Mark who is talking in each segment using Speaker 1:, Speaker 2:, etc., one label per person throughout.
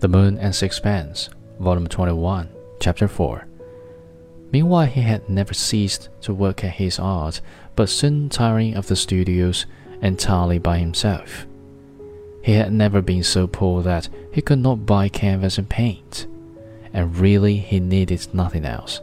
Speaker 1: The Moon and Sixpence, Volume 21, Chapter 4. Meanwhile, he had never ceased to work at his art, but soon tiring of the studios entirely by himself. He had never been so poor that he could not buy canvas and paint, and really he needed nothing else.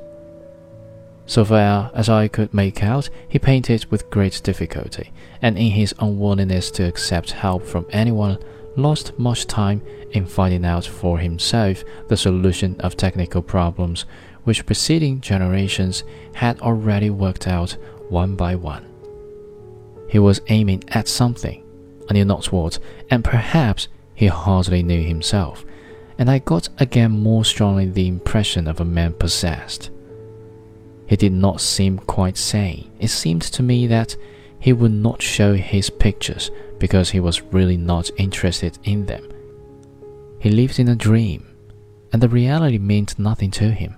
Speaker 1: So far as I could make out, he painted with great difficulty, and in his unwillingness to accept help from anyone, lost much time in finding out for himself the solution of technical problems which preceding generations had already worked out one by one. He was aiming at something, I knew not what, and perhaps he hardly knew himself, and I got again more strongly the impression of a man possessed. He did not seem quite sane. It seemed to me that he would not show his pictures because he was really not interested in them. He lived in a dream, and the reality meant nothing to him.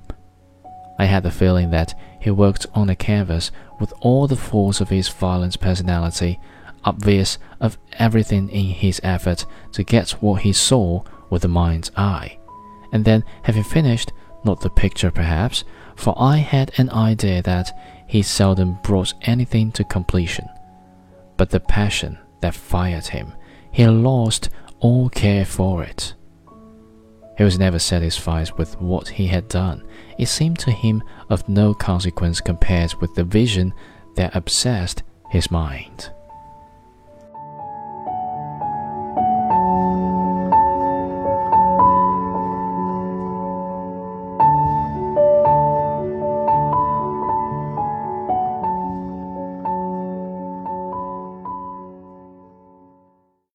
Speaker 1: I had the feeling that he worked on a canvas with all the force of his violent personality, obvious of everything in his effort to get what he saw with the mind's eye, and then, having finished, not the picture perhaps, for I had an idea that he seldom brought anything to completion, but the passion that fired him, he lost all care for it. He was never satisfied with what he had done. It seemed to him of no consequence compared with the vision that obsessed his mind.